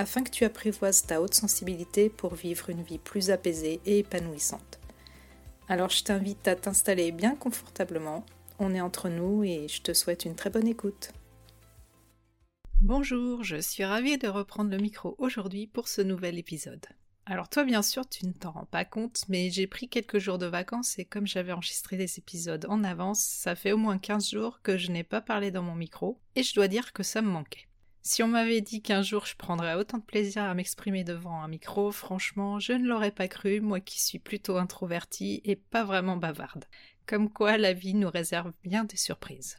afin que tu apprivoises ta haute sensibilité pour vivre une vie plus apaisée et épanouissante. Alors je t'invite à t'installer bien confortablement, on est entre nous et je te souhaite une très bonne écoute. Bonjour, je suis ravie de reprendre le micro aujourd'hui pour ce nouvel épisode. Alors toi bien sûr tu ne t'en rends pas compte, mais j'ai pris quelques jours de vacances et comme j'avais enregistré des épisodes en avance, ça fait au moins 15 jours que je n'ai pas parlé dans mon micro et je dois dire que ça me manquait. Si on m'avait dit qu'un jour je prendrais autant de plaisir à m'exprimer devant un micro, franchement, je ne l'aurais pas cru, moi qui suis plutôt introvertie et pas vraiment bavarde. Comme quoi la vie nous réserve bien des surprises.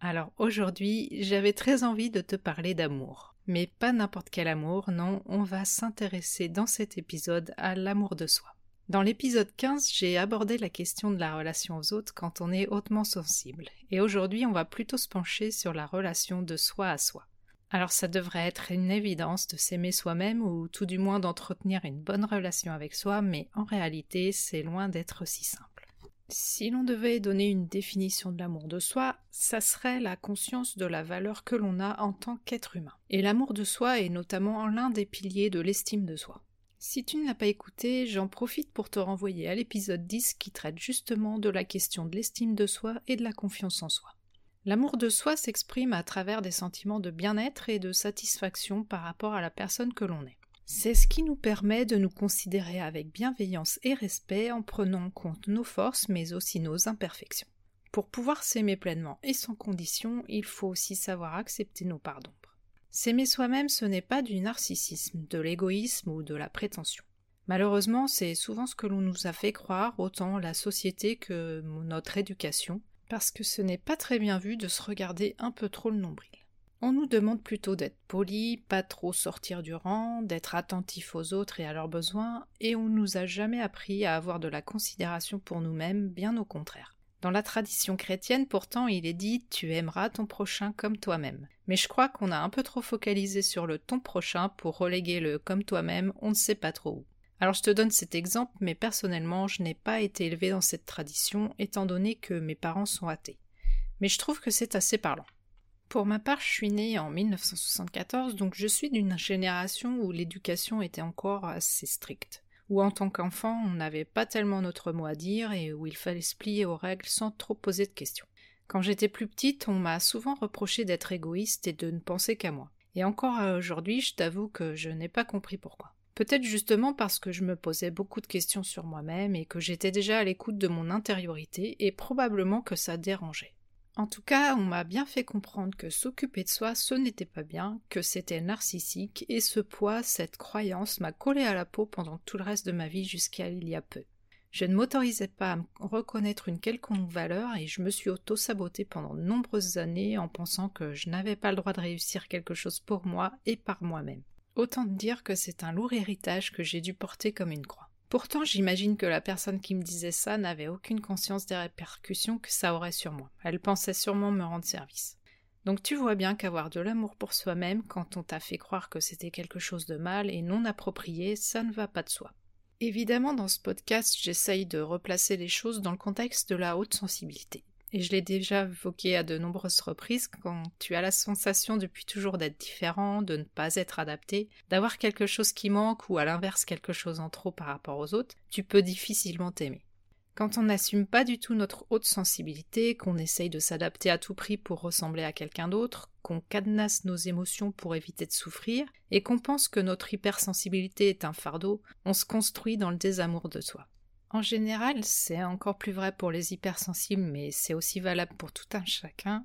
Alors aujourd'hui, j'avais très envie de te parler d'amour. Mais pas n'importe quel amour, non, on va s'intéresser dans cet épisode à l'amour de soi. Dans l'épisode 15, j'ai abordé la question de la relation aux autres quand on est hautement sensible, et aujourd'hui on va plutôt se pencher sur la relation de soi à soi. Alors ça devrait être une évidence de s'aimer soi-même ou tout du moins d'entretenir une bonne relation avec soi, mais en réalité c'est loin d'être si simple. Si l'on devait donner une définition de l'amour de soi, ça serait la conscience de la valeur que l'on a en tant qu'être humain. Et l'amour de soi est notamment l'un des piliers de l'estime de soi. Si tu ne l'as pas écouté, j'en profite pour te renvoyer à l'épisode 10 qui traite justement de la question de l'estime de soi et de la confiance en soi. L'amour de soi s'exprime à travers des sentiments de bien-être et de satisfaction par rapport à la personne que l'on est. C'est ce qui nous permet de nous considérer avec bienveillance et respect en prenant en compte nos forces mais aussi nos imperfections. Pour pouvoir s'aimer pleinement et sans condition, il faut aussi savoir accepter nos parts d'ombre. S'aimer soi-même, ce n'est pas du narcissisme, de l'égoïsme ou de la prétention. Malheureusement, c'est souvent ce que l'on nous a fait croire, autant la société que notre éducation, parce que ce n'est pas très bien vu de se regarder un peu trop le nombril. On nous demande plutôt d'être poli, pas trop sortir du rang, d'être attentif aux autres et à leurs besoins, et on nous a jamais appris à avoir de la considération pour nous-mêmes, bien au contraire. Dans la tradition chrétienne, pourtant, il est dit Tu aimeras ton prochain comme toi-même. Mais je crois qu'on a un peu trop focalisé sur le ton prochain pour reléguer le comme toi-même, on ne sait pas trop où. Alors je te donne cet exemple, mais personnellement, je n'ai pas été élevée dans cette tradition, étant donné que mes parents sont athées. Mais je trouve que c'est assez parlant. Pour ma part, je suis née en 1974, donc je suis d'une génération où l'éducation était encore assez stricte, où en tant qu'enfant, on n'avait pas tellement notre mot à dire et où il fallait se plier aux règles sans trop poser de questions. Quand j'étais plus petite, on m'a souvent reproché d'être égoïste et de ne penser qu'à moi. Et encore aujourd'hui, je t'avoue que je n'ai pas compris pourquoi. Peut-être justement parce que je me posais beaucoup de questions sur moi-même et que j'étais déjà à l'écoute de mon intériorité et probablement que ça dérangeait. En tout cas, on m'a bien fait comprendre que s'occuper de soi, ce n'était pas bien, que c'était narcissique, et ce poids, cette croyance m'a collé à la peau pendant tout le reste de ma vie jusqu'à il y a peu. Je ne m'autorisais pas à me reconnaître une quelconque valeur et je me suis auto-sabotée pendant de nombreuses années en pensant que je n'avais pas le droit de réussir quelque chose pour moi et par moi-même. Autant dire que c'est un lourd héritage que j'ai dû porter comme une croix. Pourtant, j'imagine que la personne qui me disait ça n'avait aucune conscience des répercussions que ça aurait sur moi. Elle pensait sûrement me rendre service. Donc tu vois bien qu'avoir de l'amour pour soi-même quand on t'a fait croire que c'était quelque chose de mal et non approprié, ça ne va pas de soi. Évidemment, dans ce podcast, j'essaye de replacer les choses dans le contexte de la haute sensibilité et je l'ai déjà évoqué à de nombreuses reprises, quand tu as la sensation depuis toujours d'être différent, de ne pas être adapté, d'avoir quelque chose qui manque ou à l'inverse quelque chose en trop par rapport aux autres, tu peux difficilement t'aimer. Quand on n'assume pas du tout notre haute sensibilité, qu'on essaye de s'adapter à tout prix pour ressembler à quelqu'un d'autre, qu'on cadenasse nos émotions pour éviter de souffrir, et qu'on pense que notre hypersensibilité est un fardeau, on se construit dans le désamour de soi. En général, c'est encore plus vrai pour les hypersensibles, mais c'est aussi valable pour tout un chacun.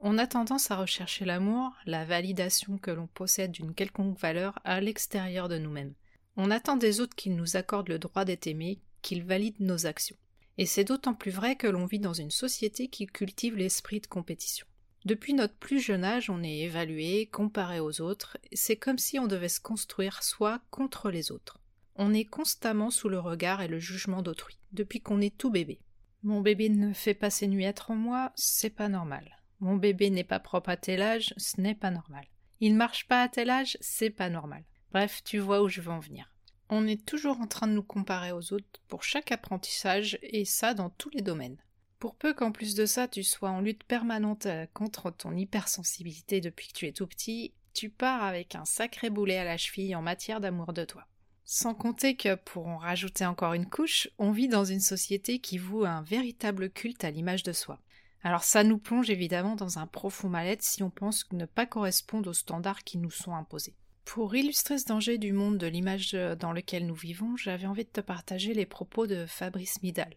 On a tendance à rechercher l'amour, la validation que l'on possède d'une quelconque valeur à l'extérieur de nous-mêmes. On attend des autres qu'ils nous accordent le droit d'être aimés, qu'ils valident nos actions. Et c'est d'autant plus vrai que l'on vit dans une société qui cultive l'esprit de compétition. Depuis notre plus jeune âge, on est évalué, comparé aux autres, c'est comme si on devait se construire soi contre les autres. On est constamment sous le regard et le jugement d'autrui, depuis qu'on est tout bébé. Mon bébé ne fait pas ses nuits en moi, c'est pas normal. Mon bébé n'est pas propre à tel âge, ce n'est pas normal. Il marche pas à tel âge, c'est pas normal. Bref, tu vois où je veux en venir. On est toujours en train de nous comparer aux autres pour chaque apprentissage, et ça dans tous les domaines. Pour peu qu'en plus de ça tu sois en lutte permanente euh, contre ton hypersensibilité depuis que tu es tout petit, tu pars avec un sacré boulet à la cheville en matière d'amour de toi. Sans compter que, pour en rajouter encore une couche, on vit dans une société qui voue un véritable culte à l'image de soi. Alors ça nous plonge évidemment dans un profond mal-être si on pense ne pas correspondre aux standards qui nous sont imposés. Pour illustrer ce danger du monde de l'image dans lequel nous vivons, j'avais envie de te partager les propos de Fabrice Midal.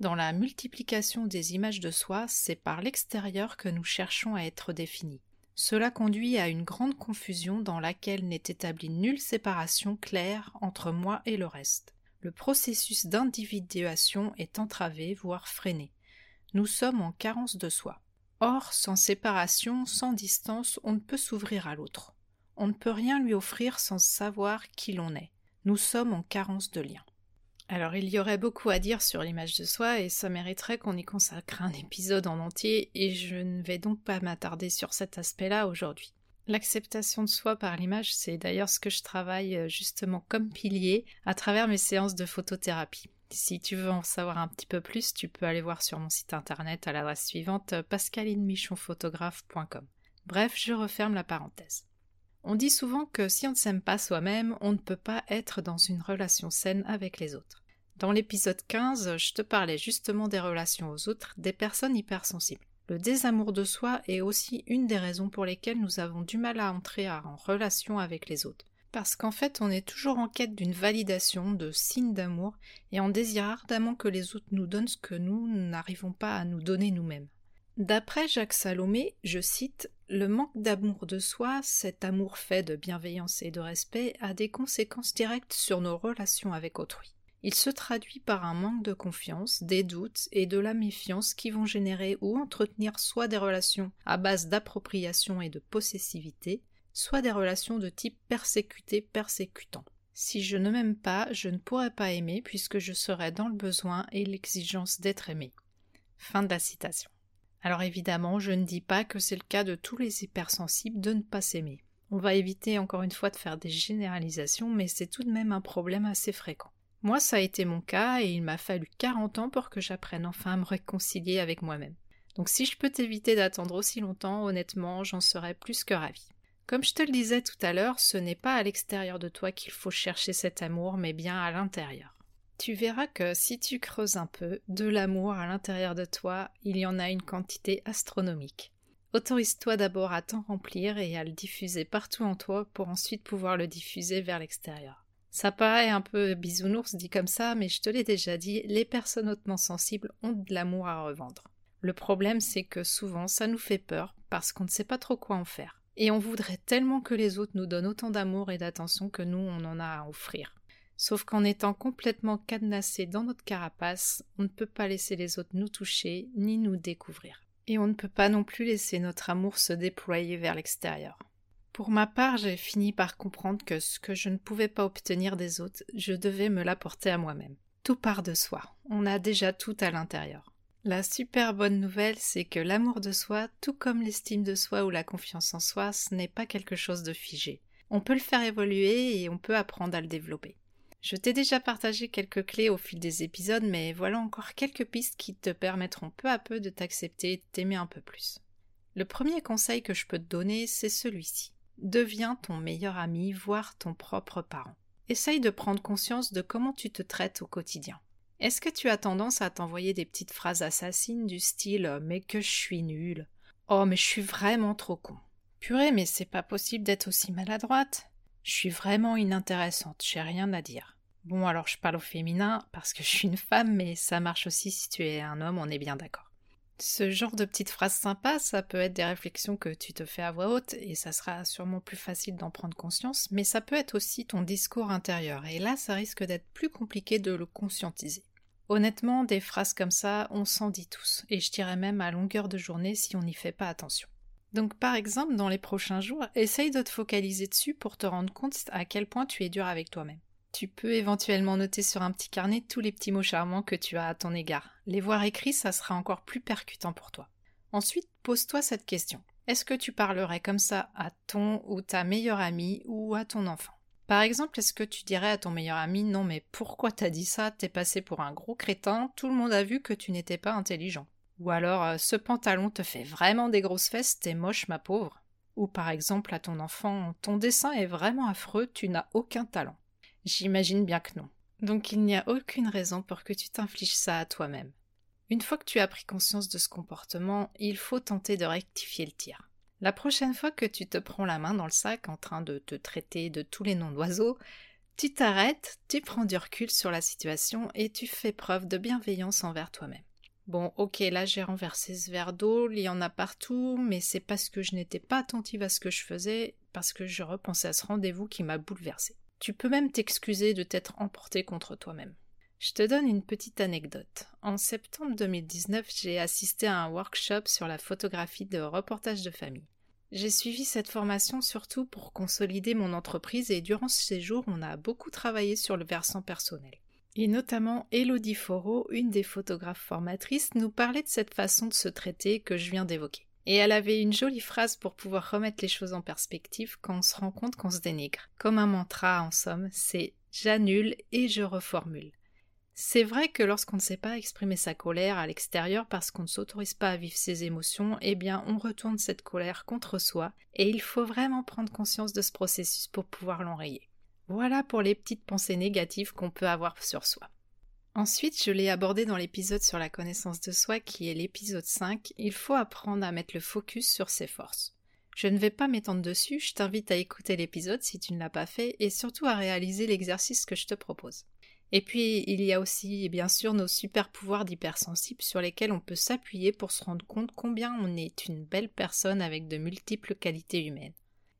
Dans la multiplication des images de soi, c'est par l'extérieur que nous cherchons à être définis. Cela conduit à une grande confusion dans laquelle n'est établie nulle séparation claire entre moi et le reste. Le processus d'individuation est entravé, voire freiné. Nous sommes en carence de soi. Or, sans séparation, sans distance, on ne peut s'ouvrir à l'autre. On ne peut rien lui offrir sans savoir qui l'on est. Nous sommes en carence de lien. Alors il y aurait beaucoup à dire sur l'image de soi et ça mériterait qu'on y consacre un épisode en entier et je ne vais donc pas m'attarder sur cet aspect-là aujourd'hui. L'acceptation de soi par l'image, c'est d'ailleurs ce que je travaille euh, justement comme pilier à travers mes séances de photothérapie. Si tu veux en savoir un petit peu plus, tu peux aller voir sur mon site internet à l'adresse suivante euh, pascalinemichonphotographe.com. Bref, je referme la parenthèse. On dit souvent que si on ne s'aime pas soi-même, on ne peut pas être dans une relation saine avec les autres. Dans l'épisode 15, je te parlais justement des relations aux autres, des personnes hypersensibles. Le désamour de soi est aussi une des raisons pour lesquelles nous avons du mal à entrer en relation avec les autres. Parce qu'en fait, on est toujours en quête d'une validation, de signes d'amour, et on désire ardemment que les autres nous donnent ce que nous n'arrivons pas à nous donner nous-mêmes. D'après Jacques Salomé, je cite Le manque d'amour de soi, cet amour fait de bienveillance et de respect, a des conséquences directes sur nos relations avec autrui. Il se traduit par un manque de confiance, des doutes et de la méfiance qui vont générer ou entretenir soit des relations à base d'appropriation et de possessivité, soit des relations de type persécuté-persécutant. Si je ne m'aime pas, je ne pourrai pas aimer puisque je serai dans le besoin et l'exigence d'être aimé. Fin de la citation. Alors évidemment, je ne dis pas que c'est le cas de tous les hypersensibles de ne pas s'aimer. On va éviter encore une fois de faire des généralisations, mais c'est tout de même un problème assez fréquent. Moi, ça a été mon cas et il m'a fallu 40 ans pour que j'apprenne enfin à me réconcilier avec moi-même. Donc si je peux t'éviter d'attendre aussi longtemps, honnêtement, j'en serais plus que ravie. Comme je te le disais tout à l'heure, ce n'est pas à l'extérieur de toi qu'il faut chercher cet amour, mais bien à l'intérieur. Tu verras que si tu creuses un peu, de l'amour à l'intérieur de toi, il y en a une quantité astronomique. Autorise-toi d'abord à t'en remplir et à le diffuser partout en toi pour ensuite pouvoir le diffuser vers l'extérieur. Ça paraît un peu bisounours dit comme ça, mais je te l'ai déjà dit, les personnes hautement sensibles ont de l'amour à revendre. Le problème, c'est que souvent ça nous fait peur parce qu'on ne sait pas trop quoi en faire. Et on voudrait tellement que les autres nous donnent autant d'amour et d'attention que nous on en a à offrir. Sauf qu'en étant complètement cadenassé dans notre carapace, on ne peut pas laisser les autres nous toucher ni nous découvrir. Et on ne peut pas non plus laisser notre amour se déployer vers l'extérieur. Pour ma part, j'ai fini par comprendre que ce que je ne pouvais pas obtenir des autres, je devais me l'apporter à moi-même. Tout part de soi. On a déjà tout à l'intérieur. La super bonne nouvelle, c'est que l'amour de soi, tout comme l'estime de soi ou la confiance en soi, ce n'est pas quelque chose de figé. On peut le faire évoluer et on peut apprendre à le développer. Je t'ai déjà partagé quelques clés au fil des épisodes, mais voilà encore quelques pistes qui te permettront peu à peu de t'accepter et de t'aimer un peu plus. Le premier conseil que je peux te donner, c'est celui-ci. Deviens ton meilleur ami, voire ton propre parent. Essaye de prendre conscience de comment tu te traites au quotidien. Est-ce que tu as tendance à t'envoyer des petites phrases assassines du style Mais que je suis nulle Oh, mais je suis vraiment trop con. Purée, mais c'est pas possible d'être aussi maladroite. Je suis vraiment inintéressante, j'ai rien à dire. Bon, alors je parle au féminin parce que je suis une femme, mais ça marche aussi si tu es un homme, on est bien d'accord. Ce genre de petites phrases sympas, ça peut être des réflexions que tu te fais à voix haute et ça sera sûrement plus facile d'en prendre conscience, mais ça peut être aussi ton discours intérieur et là ça risque d'être plus compliqué de le conscientiser. Honnêtement, des phrases comme ça, on s'en dit tous, et je dirais même à longueur de journée si on n'y fait pas attention. Donc par exemple, dans les prochains jours, essaye de te focaliser dessus pour te rendre compte à quel point tu es dur avec toi-même. Tu peux éventuellement noter sur un petit carnet tous les petits mots charmants que tu as à ton égard. Les voir écrits, ça sera encore plus percutant pour toi. Ensuite, pose-toi cette question. Est-ce que tu parlerais comme ça à ton ou ta meilleure amie ou à ton enfant? Par exemple, est-ce que tu dirais à ton meilleur ami Non mais pourquoi t'as dit ça? T'es passé pour un gros crétin, tout le monde a vu que tu n'étais pas intelligent. Ou alors euh, ce pantalon te fait vraiment des grosses fesses, t'es moche ma pauvre. Ou par exemple à ton enfant Ton dessin est vraiment affreux, tu n'as aucun talent. J'imagine bien que non. Donc il n'y a aucune raison pour que tu t'infliges ça à toi-même. Une fois que tu as pris conscience de ce comportement, il faut tenter de rectifier le tir. La prochaine fois que tu te prends la main dans le sac en train de te traiter de tous les noms d'oiseaux, tu t'arrêtes, tu prends du recul sur la situation et tu fais preuve de bienveillance envers toi-même. Bon, ok, là j'ai renversé ce verre d'eau, il y en a partout, mais c'est parce que je n'étais pas attentive à ce que je faisais, parce que je repensais à ce rendez-vous qui m'a bouleversée. Tu peux même t'excuser de t'être emporté contre toi-même. Je te donne une petite anecdote. En septembre 2019, j'ai assisté à un workshop sur la photographie de reportage de famille. J'ai suivi cette formation surtout pour consolider mon entreprise et durant ce séjour, on a beaucoup travaillé sur le versant personnel. Et notamment, Elodie Foro, une des photographes formatrices, nous parlait de cette façon de se traiter que je viens d'évoquer. Et elle avait une jolie phrase pour pouvoir remettre les choses en perspective quand on se rend compte qu'on se dénigre. Comme un mantra, en somme, c'est j'annule et je reformule. C'est vrai que lorsqu'on ne sait pas exprimer sa colère à l'extérieur parce qu'on ne s'autorise pas à vivre ses émotions, eh bien on retourne cette colère contre soi et il faut vraiment prendre conscience de ce processus pour pouvoir l'enrayer. Voilà pour les petites pensées négatives qu'on peut avoir sur soi. Ensuite, je l'ai abordé dans l'épisode sur la connaissance de soi qui est l'épisode 5, il faut apprendre à mettre le focus sur ses forces. Je ne vais pas m'étendre dessus, je t'invite à écouter l'épisode si tu ne l'as pas fait et surtout à réaliser l'exercice que je te propose. Et puis, il y a aussi, bien sûr, nos super pouvoirs d'hypersensible sur lesquels on peut s'appuyer pour se rendre compte combien on est une belle personne avec de multiples qualités humaines.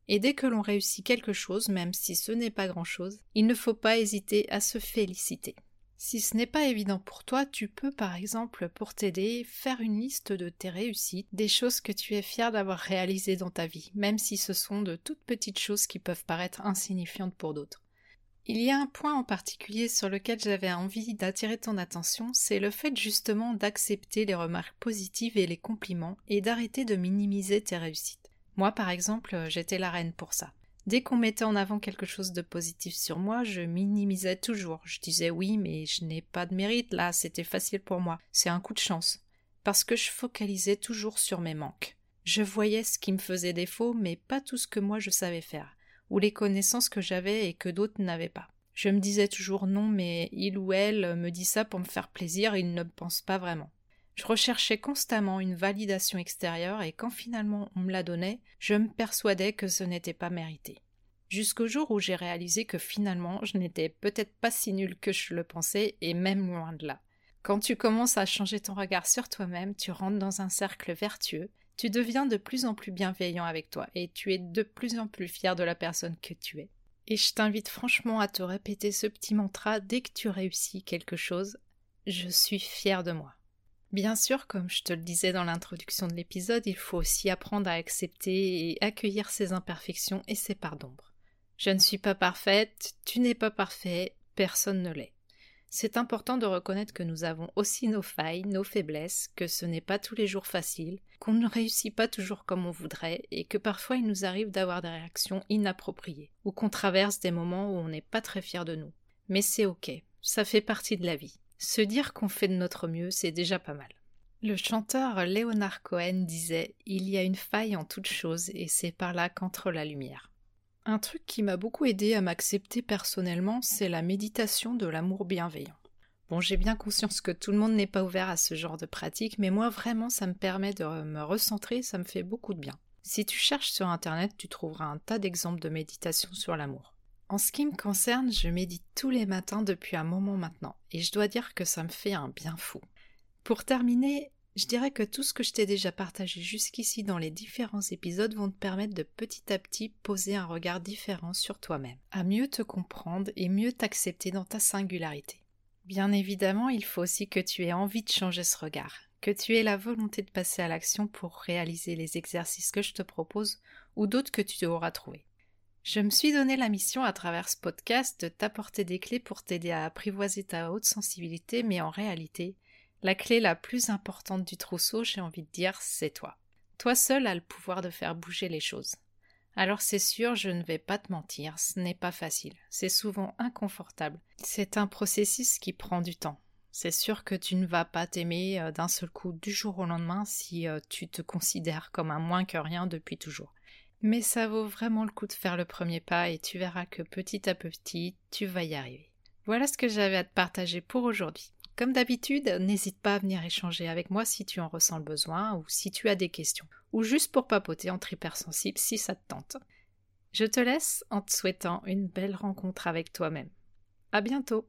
Et dès que l'on réussit quelque chose, même si ce n'est pas grand-chose, il ne faut pas hésiter à se féliciter. Si ce n'est pas évident pour toi, tu peux par exemple, pour t'aider, faire une liste de tes réussites, des choses que tu es fier d'avoir réalisées dans ta vie, même si ce sont de toutes petites choses qui peuvent paraître insignifiantes pour d'autres. Il y a un point en particulier sur lequel j'avais envie d'attirer ton attention, c'est le fait justement d'accepter les remarques positives et les compliments et d'arrêter de minimiser tes réussites. Moi par exemple, j'étais la reine pour ça. Dès qu'on mettait en avant quelque chose de positif sur moi, je minimisais toujours. Je disais oui, mais je n'ai pas de mérite là, c'était facile pour moi. C'est un coup de chance. Parce que je focalisais toujours sur mes manques. Je voyais ce qui me faisait défaut, mais pas tout ce que moi je savais faire, ou les connaissances que j'avais et que d'autres n'avaient pas. Je me disais toujours non, mais il ou elle me dit ça pour me faire plaisir, il ne pense pas vraiment. Je recherchais constamment une validation extérieure et quand finalement on me la donnait, je me persuadais que ce n'était pas mérité. Jusqu'au jour où j'ai réalisé que finalement je n'étais peut-être pas si nulle que je le pensais et même loin de là. Quand tu commences à changer ton regard sur toi-même, tu rentres dans un cercle vertueux, tu deviens de plus en plus bienveillant avec toi et tu es de plus en plus fier de la personne que tu es. Et je t'invite franchement à te répéter ce petit mantra dès que tu réussis quelque chose. Je suis fier de moi. Bien sûr, comme je te le disais dans l'introduction de l'épisode, il faut aussi apprendre à accepter et accueillir ses imperfections et ses parts d'ombre. Je ne suis pas parfaite, tu n'es pas parfait, personne ne l'est. C'est important de reconnaître que nous avons aussi nos failles, nos faiblesses, que ce n'est pas tous les jours facile, qu'on ne réussit pas toujours comme on voudrait, et que parfois il nous arrive d'avoir des réactions inappropriées, ou qu'on traverse des moments où on n'est pas très fier de nous. Mais c'est ok, ça fait partie de la vie. Se dire qu'on fait de notre mieux, c'est déjà pas mal. Le chanteur Leonard Cohen disait Il y a une faille en toute chose et c'est par là qu'entre la lumière. Un truc qui m'a beaucoup aidé à m'accepter personnellement, c'est la méditation de l'amour bienveillant. Bon, j'ai bien conscience que tout le monde n'est pas ouvert à ce genre de pratique, mais moi vraiment ça me permet de me recentrer, ça me fait beaucoup de bien. Si tu cherches sur internet, tu trouveras un tas d'exemples de méditation sur l'amour. En ce qui me concerne, je médite tous les matins depuis un moment maintenant, et je dois dire que ça me fait un bien fou. Pour terminer, je dirais que tout ce que je t'ai déjà partagé jusqu'ici dans les différents épisodes vont te permettre de petit à petit poser un regard différent sur toi-même, à mieux te comprendre et mieux t'accepter dans ta singularité. Bien évidemment, il faut aussi que tu aies envie de changer ce regard, que tu aies la volonté de passer à l'action pour réaliser les exercices que je te propose ou d'autres que tu auras trouvés. Je me suis donné la mission à travers ce podcast de t'apporter des clés pour t'aider à apprivoiser ta haute sensibilité, mais en réalité, la clé la plus importante du trousseau, j'ai envie de dire, c'est toi. Toi seul as le pouvoir de faire bouger les choses. Alors c'est sûr, je ne vais pas te mentir, ce n'est pas facile, c'est souvent inconfortable. C'est un processus qui prend du temps. C'est sûr que tu ne vas pas t'aimer euh, d'un seul coup du jour au lendemain si euh, tu te considères comme un moins que rien depuis toujours. Mais ça vaut vraiment le coup de faire le premier pas et tu verras que petit à petit, tu vas y arriver. Voilà ce que j'avais à te partager pour aujourd'hui. Comme d'habitude, n'hésite pas à venir échanger avec moi si tu en ressens le besoin ou si tu as des questions, ou juste pour papoter entre hypersensibles si ça te tente. Je te laisse en te souhaitant une belle rencontre avec toi-même. À bientôt!